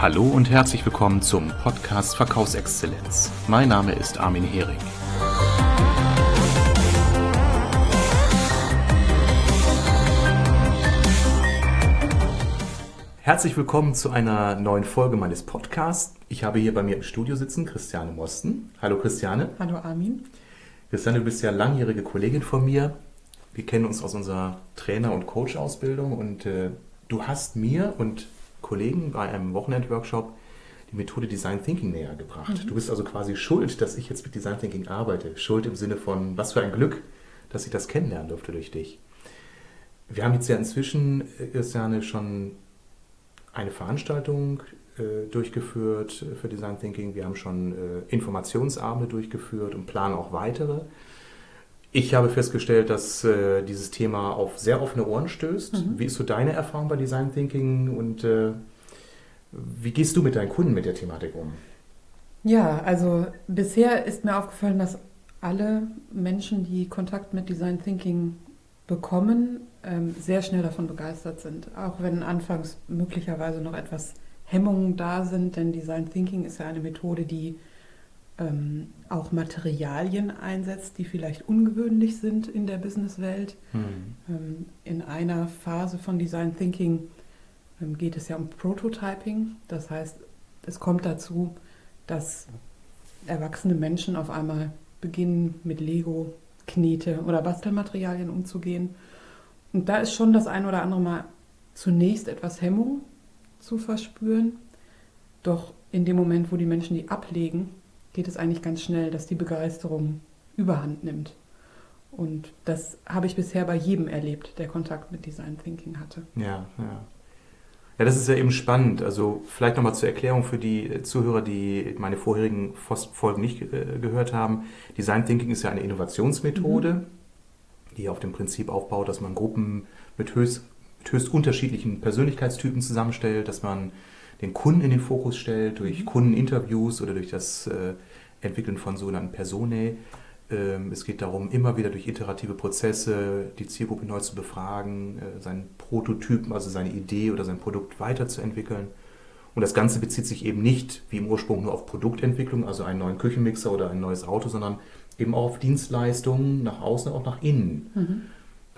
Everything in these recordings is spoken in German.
Hallo und herzlich willkommen zum Podcast Verkaufsexzellenz. Mein Name ist Armin Hering. Herzlich willkommen zu einer neuen Folge meines Podcasts. Ich habe hier bei mir im Studio sitzen Christiane Mosten. Hallo Christiane. Hallo Armin. Christiane, du bist ja langjährige Kollegin von mir. Wir kennen uns aus unserer Trainer- und Coach-Ausbildung und äh, du hast mir und Kollegen bei einem Wochenendworkshop die Methode Design Thinking näher gebracht. Mhm. Du bist also quasi schuld, dass ich jetzt mit Design Thinking arbeite. Schuld im Sinne von, was für ein Glück, dass ich das kennenlernen durfte durch dich. Wir haben jetzt ja inzwischen, äh, Christiane, schon eine Veranstaltung äh, durchgeführt für Design Thinking. Wir haben schon äh, Informationsabende durchgeführt und planen auch weitere. Ich habe festgestellt, dass äh, dieses Thema auf sehr offene Ohren stößt. Mhm. Wie ist so deine Erfahrung bei Design Thinking und äh, wie gehst du mit deinen Kunden mit der Thematik um? Ja, also bisher ist mir aufgefallen, dass alle Menschen, die Kontakt mit Design Thinking bekommen, ähm, sehr schnell davon begeistert sind. Auch wenn anfangs möglicherweise noch etwas Hemmungen da sind, denn Design Thinking ist ja eine Methode, die ähm, auch Materialien einsetzt, die vielleicht ungewöhnlich sind in der Businesswelt. Mhm. Ähm, in einer Phase von Design Thinking ähm, geht es ja um Prototyping. Das heißt, es kommt dazu, dass erwachsene Menschen auf einmal beginnen mit Lego, Knete oder Bastelmaterialien umzugehen. Und da ist schon das ein oder andere Mal zunächst etwas Hemmung zu verspüren. Doch in dem Moment, wo die Menschen die ablegen, geht es eigentlich ganz schnell, dass die Begeisterung überhand nimmt. Und das habe ich bisher bei jedem erlebt, der Kontakt mit Design Thinking hatte. Ja, ja. Ja, das ist ja eben spannend. Also vielleicht nochmal zur Erklärung für die Zuhörer, die meine vorherigen Folgen nicht äh, gehört haben. Design Thinking ist ja eine Innovationsmethode, mhm. die auf dem Prinzip aufbaut, dass man Gruppen mit höchst, mit höchst unterschiedlichen Persönlichkeitstypen zusammenstellt, dass man den Kunden in den Fokus stellt, durch mhm. Kundeninterviews oder durch das äh, Entwickeln von sogenannten Personae. Ähm, es geht darum, immer wieder durch iterative Prozesse die Zielgruppe neu zu befragen, äh, seinen Prototypen, also seine Idee oder sein Produkt weiterzuentwickeln. Und das Ganze bezieht sich eben nicht wie im Ursprung nur auf Produktentwicklung, also einen neuen Küchenmixer oder ein neues Auto, sondern eben auch auf Dienstleistungen nach außen, auch nach innen. Mhm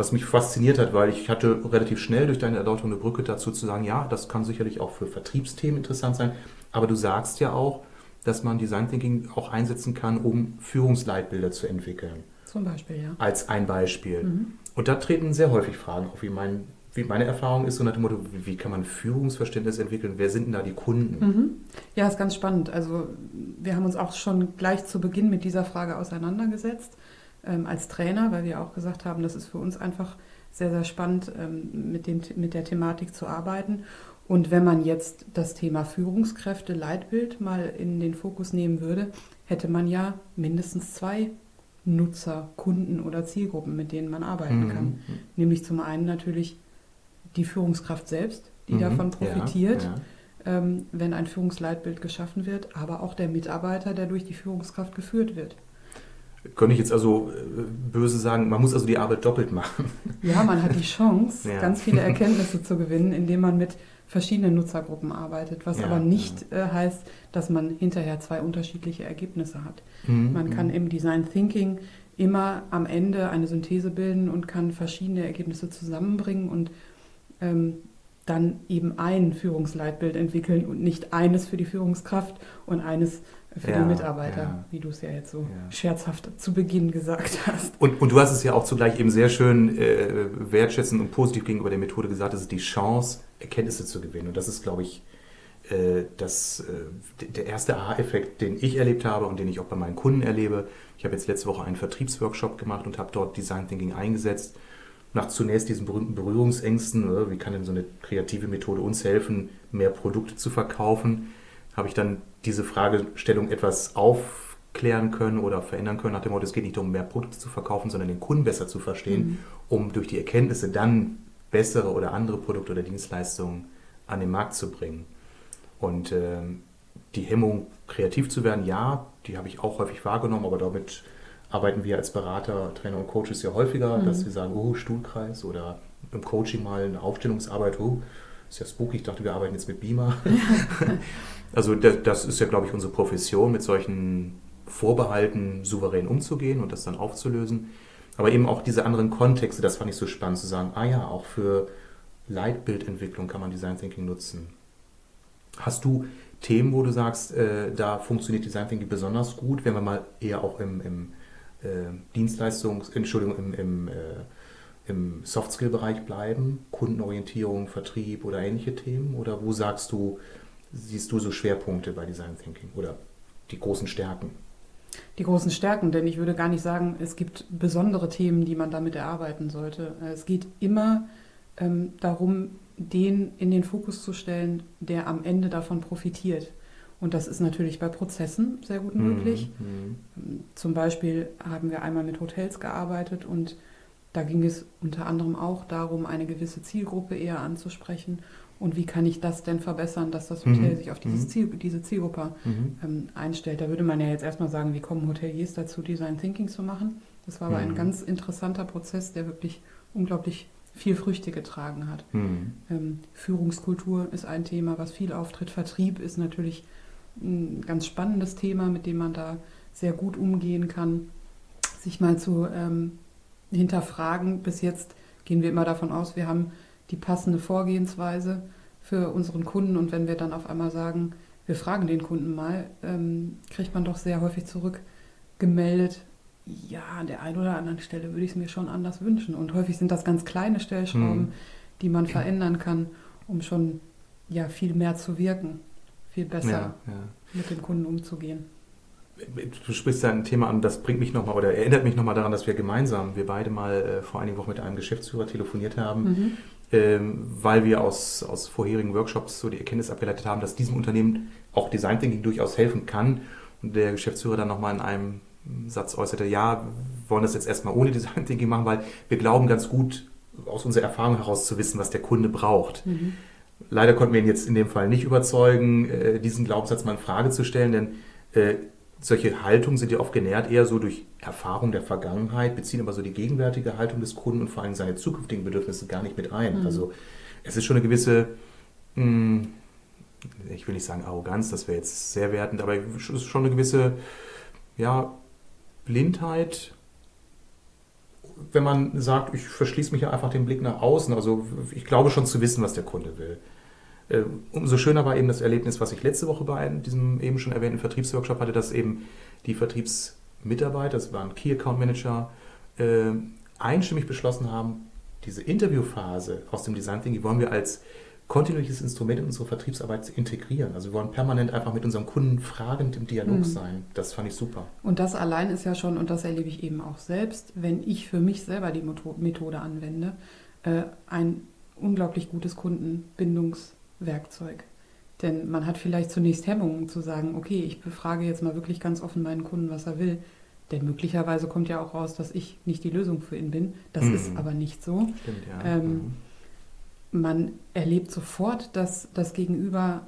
was mich fasziniert hat, weil ich hatte relativ schnell durch deine Erläuterung eine Brücke dazu zu sagen, ja, das kann sicherlich auch für Vertriebsthemen interessant sein, aber du sagst ja auch, dass man Design Thinking auch einsetzen kann, um Führungsleitbilder zu entwickeln. Zum Beispiel, ja. Als ein Beispiel. Mhm. Und da treten sehr häufig Fragen auf, wie, mein, wie meine Erfahrung ist, so nach dem Motto, wie, kann man Führungsverständnis entwickeln? Wer sind denn da die Kunden? Mhm. Ja, ist ganz spannend. Also wir haben uns auch schon gleich zu Beginn mit dieser Frage auseinandergesetzt ähm, als Trainer, weil wir auch gesagt haben, das ist für uns einfach sehr, sehr spannend, ähm, mit, dem, mit der Thematik zu arbeiten. Und wenn man jetzt das Thema Führungskräfte, Leitbild mal in den Fokus nehmen würde, hätte man ja mindestens zwei Nutzer, Kunden oder Zielgruppen, mit denen man arbeiten mhm. kann. Nämlich zum einen natürlich die Führungskraft selbst, die mhm. davon profitiert, ja, ja. Ähm, wenn ein Führungsleitbild geschaffen wird, aber auch der Mitarbeiter, der durch die Führungskraft geführt wird. Könnte ich jetzt also äh, böse sagen, man muss also die Arbeit doppelt machen. Ja, man hat die Chance, ja. ganz viele Erkenntnisse zu gewinnen, indem man mit verschiedenen Nutzergruppen arbeitet, was ja, aber nicht ja. äh, heißt, dass man hinterher zwei unterschiedliche Ergebnisse hat. Mhm, man kann mhm. im Design Thinking immer am Ende eine Synthese bilden und kann verschiedene Ergebnisse zusammenbringen und ähm, dann eben ein Führungsleitbild entwickeln und nicht eines für die Führungskraft und eines für ja, die Mitarbeiter, ja. wie du es ja jetzt so ja. scherzhaft zu Beginn gesagt hast. Und, und du hast es ja auch zugleich eben sehr schön äh, wertschätzend und positiv gegenüber der Methode gesagt, es ist die Chance, Erkenntnisse zu gewinnen. Und das ist, glaube ich, äh, das, äh, der erste Aha-Effekt, den ich erlebt habe und den ich auch bei meinen Kunden erlebe. Ich habe jetzt letzte Woche einen Vertriebsworkshop gemacht und habe dort Design Thinking eingesetzt. Nach zunächst diesen berühmten Berührungsängsten, oder? wie kann denn so eine kreative Methode uns helfen, mehr Produkte zu verkaufen, habe ich dann diese Fragestellung etwas aufklären können oder verändern können, nach dem Motto, es geht nicht darum, mehr Produkte zu verkaufen, sondern den Kunden besser zu verstehen, mhm. um durch die Erkenntnisse dann bessere oder andere Produkte oder Dienstleistungen an den Markt zu bringen. Und äh, die Hemmung, kreativ zu werden, ja, die habe ich auch häufig wahrgenommen, aber damit arbeiten wir als Berater, Trainer und Coaches ja häufiger, mhm. dass wir sagen, oh, Stuhlkreis oder im Coaching mal eine Aufstellungsarbeit, oh, ist ja spooky, ich dachte, wir arbeiten jetzt mit Beamer. also das ist ja, glaube ich, unsere Profession, mit solchen Vorbehalten souverän umzugehen und das dann aufzulösen. Aber eben auch diese anderen Kontexte, das fand ich so spannend zu sagen, ah ja, auch für Leitbildentwicklung kann man Design Thinking nutzen. Hast du Themen, wo du sagst, äh, da funktioniert Design Thinking besonders gut, wenn wir mal eher auch im, im äh, Dienstleistungs-, Entschuldigung, im, im, äh, im Soft-Skill-Bereich bleiben? Kundenorientierung, Vertrieb oder ähnliche Themen? Oder wo sagst du, siehst du so Schwerpunkte bei Design Thinking oder die großen Stärken? Die großen Stärken, denn ich würde gar nicht sagen, es gibt besondere Themen, die man damit erarbeiten sollte. Es geht immer ähm, darum, den in den Fokus zu stellen, der am Ende davon profitiert. Und das ist natürlich bei Prozessen sehr gut möglich. Mhm. mhm. Zum Beispiel haben wir einmal mit Hotels gearbeitet und da ging es unter anderem auch darum, eine gewisse Zielgruppe eher anzusprechen. Und wie kann ich das denn verbessern, dass das Hotel mhm. sich auf dieses mhm. Ziel, diese Zielgruppe mhm. ähm, einstellt? Da würde man ja jetzt erstmal sagen, wie kommen Hoteliers dazu, Design Thinking zu machen? Das war aber ein mhm. ganz interessanter Prozess, der wirklich unglaublich viel Früchte getragen hat. Mhm. Ähm, Führungskultur ist ein Thema, was viel auftritt. Vertrieb ist natürlich ein ganz spannendes Thema, mit dem man da sehr gut umgehen kann. Sich mal zu ähm, hinterfragen. Bis jetzt gehen wir immer davon aus, wir haben die passende Vorgehensweise für unseren Kunden und wenn wir dann auf einmal sagen, wir fragen den Kunden mal, ähm, kriegt man doch sehr häufig zurückgemeldet, ja, an der einen oder anderen Stelle würde ich es mir schon anders wünschen. Und häufig sind das ganz kleine Stellschrauben, mhm. die man verändern kann, um schon ja, viel mehr zu wirken, viel besser ja, ja. mit dem Kunden umzugehen. Du sprichst ja ein Thema an, das bringt mich nochmal oder erinnert mich nochmal daran, dass wir gemeinsam, wir beide mal äh, vor einigen Wochen mit einem Geschäftsführer telefoniert haben, mhm. ähm, weil wir aus, aus vorherigen Workshops so die Erkenntnis abgeleitet haben, dass diesem Unternehmen auch Design Thinking durchaus helfen kann. Und der Geschäftsführer dann nochmal in einem Satz äußerte, ja, wir wollen das jetzt erstmal ohne Design Thinking machen, weil wir glauben ganz gut aus unserer Erfahrung heraus zu wissen, was der Kunde braucht. Mhm. Leider konnten wir ihn jetzt in dem Fall nicht überzeugen, äh, diesen Glaubenssatz mal in Frage zu stellen, denn äh, solche Haltungen sind ja oft genährt eher so durch Erfahrung der Vergangenheit, beziehen aber so die gegenwärtige Haltung des Kunden und vor allem seine zukünftigen Bedürfnisse gar nicht mit ein. Mhm. Also es ist schon eine gewisse, mh, hm, ich will nicht sagen Arroganz, das wäre jetzt sehr wertend, aber es ist schon eine gewisse, ja, Blindheit, wenn man sagt, ich verschließe mich ja einfach den Blick nach außen. Also ich glaube schon zu wissen, was der Kunde will. Äh, umso schöner war eben das Erlebnis, was ich letzte Woche bei diesem eben schon erwähnten Vertriebsworkshop hatte, dass eben die Vertriebsmitarbeiter, das waren Key Account Manager, äh, einstimmig beschlossen haben, diese Interviewphase aus dem Design Thinking wollen wir als kontinuierliches Instrument in unsere Vertriebsarbeit zu integrieren. Also wir wollen permanent einfach mit unserem Kunden fragend im Dialog mhm. sein. Das fand ich super. Und das allein ist ja schon, und das erlebe ich eben auch selbst, wenn ich für mich selber die Methode anwende, äh, ein unglaublich gutes Kundenbindungswerkzeug. Denn man hat vielleicht zunächst Hemmungen zu sagen, okay, ich befrage jetzt mal wirklich ganz offen meinen Kunden, was er will. Denn möglicherweise kommt ja auch raus, dass ich nicht die Lösung für ihn bin. Das mhm. ist aber nicht so. Stimmt, ja. Ähm, mhm man erlebt sofort, dass das Gegenüber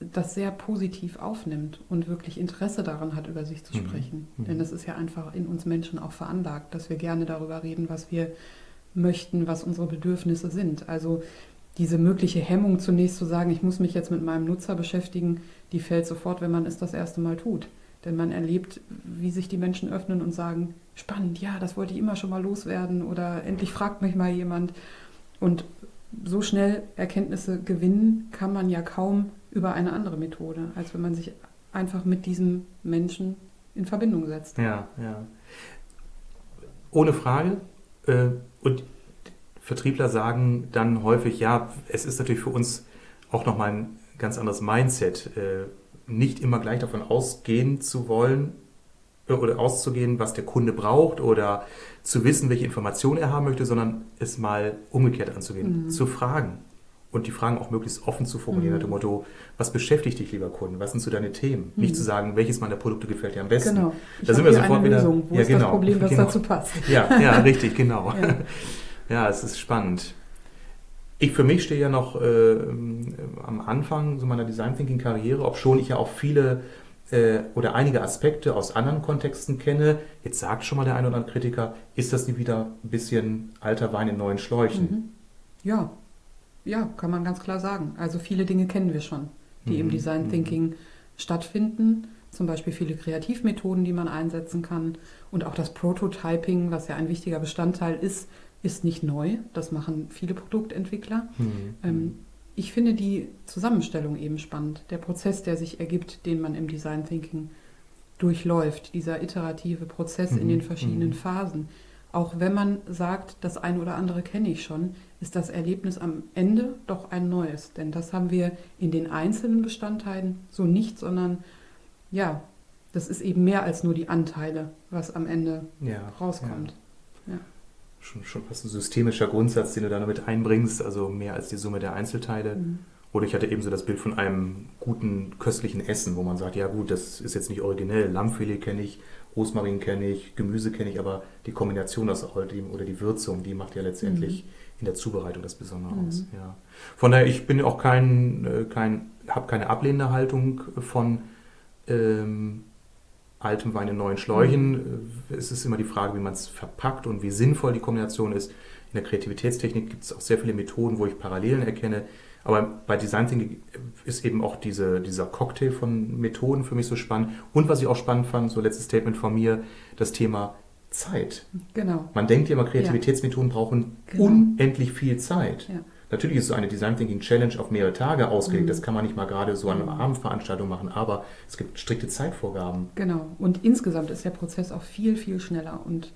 das sehr positiv aufnimmt und wirklich Interesse daran hat, über sich zu mhm. sprechen. Mhm. Denn es ist ja einfach in uns Menschen auch veranlagt, dass wir gerne darüber reden, was wir möchten, was unsere Bedürfnisse sind. Also diese mögliche Hemmung zunächst zu sagen, ich muss mich jetzt mit meinem Nutzer beschäftigen, die fällt sofort, wenn man es das erste Mal tut. Denn man erlebt, wie sich die Menschen öffnen und sagen, spannend, ja, das wollte ich immer schon mal loswerden oder endlich fragt mich mal jemand. Und so schnell Erkenntnisse gewinnen kann man ja kaum über eine andere Methode, als wenn man sich einfach mit diesem Menschen in Verbindung setzt. Ja, ja. Ohne Frage. Äh, und Vertriebler sagen dann häufig, ja, es ist natürlich für uns auch nochmal ein ganz anderes Mindset, äh, nicht immer gleich davon ausgehen zu wollen, oder auszugehen, was der Kunde braucht oder zu wissen, welche Informationen er haben möchte, sondern es mal umgekehrt anzugehen, mhm. zu fragen und die Fragen auch möglichst offen zu formulieren, mhm. nach dem Motto, was beschäftigt dich, lieber Kunde? Was sind so deine Themen? Mhm. Nicht zu sagen, welches meiner Produkte gefällt dir am besten. Genau. Ich da sind wir sofort wieder. Lösung. Wo ja, ist genau. das Problem, das genau. dazu passt? Ja, ja, richtig, genau. ja. ja, es ist spannend. Ich für mich stehe ja noch äh, am Anfang so meiner Design Thinking Karriere, obschon ich ja auch viele äh, oder einige Aspekte aus anderen Kontexten kenne. Jetzt sagt schon mal der ein oder andere Kritiker, ist das nicht wieder ein bisschen alter Wein in neuen Schläuchen? Mhm. Ja, ja, kann man ganz klar sagen. Also viele Dinge kennen wir schon, die Mhm. im Design Mhm. Thinking stattfinden. Zum Beispiel viele Kreativmethoden, die man einsetzen kann. Und auch das Prototyping, was ja ein wichtiger Bestandteil ist, ist nicht neu. Das machen viele Produktentwickler. Mhm. Ähm, ich finde die Zusammenstellung eben spannend. Der Prozess, der sich ergibt, den man im Design Thinking durchläuft. Dieser iterative Prozess in Mhm. den verschiedenen Mhm. Phasen. Auch wenn man sagt, das eine oder andere kenne ich schon, ist das Erlebnis am Ende doch ein neues. Denn das haben wir in den einzelnen Bestandteilen so nicht, sondern ja, das ist eben mehr als nur die Anteile, was am Ende ja, rauskommt. Ja. Schon, schon fast ein systemischer Grundsatz, den du da damit einbringst, also mehr als die Summe der Einzelteile. Mhm. Oder ich hatte eben so das Bild von einem guten, köstlichen Essen, wo man sagt, ja gut, das ist jetzt nicht originell, Lammfilet kenne ich, Rosmarin kenne ich, Gemüse kenne ich, aber die Kombination aus all dem oder die Würzung, die macht ja letztendlich in der Zubereitung das Besondere Mhm. aus. Ja. Von daher, ich bin auch kein, äh, kein habe keine ablehnende Haltung von ähm, altem Wein in neuen Schläuchen. Äh, Es ist immer die Frage, wie man es verpackt und wie sinnvoll die Kombination ist. In der Kreativitätstechnik gibt es auch sehr viele Methoden, wo ich Parallelen erkenne. Aber bei Design Thinking ist eben auch diese, dieser Cocktail von Methoden für mich so spannend. Und was ich auch spannend fand, so letztes Statement von mir, das Thema Zeit. Genau. Man denkt ja immer, Kreativitätsmethoden brauchen Genau. unendlich viel Zeit. Ja. Natürlich ist so eine Design Thinking Challenge auf mehrere Tage ausgelegt. Mhm. Das kann man nicht mal gerade so an einer. Abendveranstaltung machen, aber es gibt strikte Zeitvorgaben. Genau. Und insgesamt ist der Prozess auch viel, viel schneller und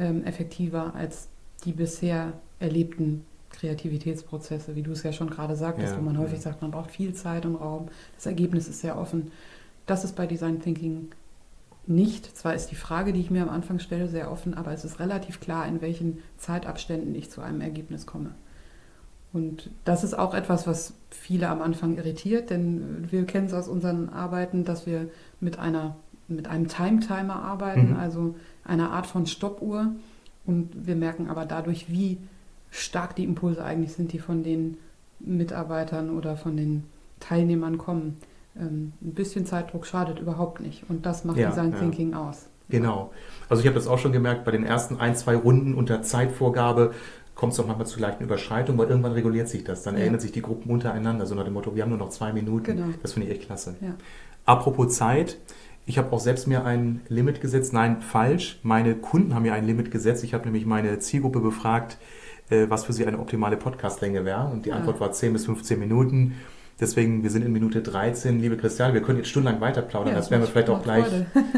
ähm, effektiver als die bisher erlebten Kreativitätsprozesse, wie du es ja schon gerade sagtest, Ja, wo man ja. häufig sagt, man braucht viel Zeit und Raum. Das Ergebnis ist sehr offen. Das ist bei Design Thinking nicht. Zwar ist die Frage, die ich mir am Anfang stelle, sehr offen, aber es ist relativ klar, in welchen Zeitabständen ich zu einem Ergebnis komme. Und das ist auch etwas, was viele am Anfang irritiert, denn wir kennen es aus unseren Arbeiten, dass wir mit einer mit einem Time-Timer arbeiten, Mhm. also einer Art von Stoppuhr. Und wir merken aber dadurch, wie stark die Impulse eigentlich sind, die von den Mitarbeitern oder von den Teilnehmern kommen. Ähm, ein bisschen Zeitdruck schadet überhaupt nicht. Und das macht Ja, Design ja. Thinking aus. Genau. Also ich habe das auch schon gemerkt, bei den ersten ein, zwei Runden unter Zeitvorgabe kommt es doch manchmal zu leichten Überschreitungen, weil irgendwann reguliert sich das. Dann Ja. erinnern sich die Gruppen untereinander, so nach dem Motto, wir haben nur noch zwei Minuten. Genau. Das finde ich echt klasse. Ja. Apropos Zeit, ich habe auch selbst mir ein Limit gesetzt. Nein, falsch. Meine Kunden haben mir ein Limit gesetzt. Ich habe nämlich meine Zielgruppe befragt, äh, was für sie eine optimale Podcastlänge wäre. Und die Ah. Antwort war 10 bis 15 Minuten. Deswegen, wir sind in Minute 13. Liebe Christiane, wir können jetzt stundenlang weiter plaudern. Ja, das werden wir vielleicht auch gleich,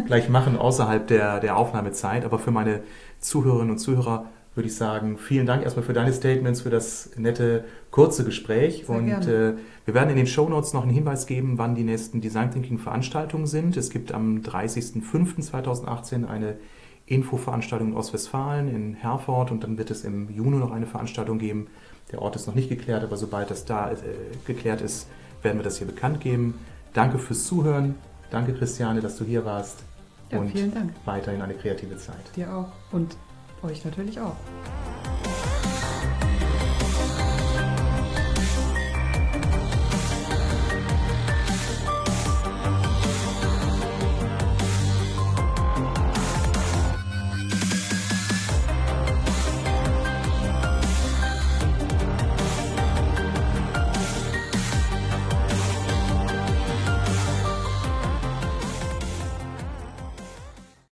gleich machen, außerhalb der, der Aufnahmezeit. Aber für meine Zuhörerinnen und Zuhörer würde ich sagen, vielen Dank erstmal für deine Statements, für das nette, kurze Gespräch. Sehr und äh, wir werden in den Shownotes noch einen Hinweis geben, wann die nächsten Design Thinking Veranstaltungen sind. Es gibt am 30.05.2018 eine Infoveranstaltung in Ostwestfalen in Herford und dann wird es im Juni noch eine Veranstaltung geben. Der Ort ist noch nicht geklärt, aber sobald das da äh, geklärt ist, werden wir das hier bekannt geben. Danke fürs Zuhören. Danke, Christiane, dass du hier warst. Ja, und vielen Dank. weiterhin eine kreative Zeit. Dir auch. Und euch natürlich auch.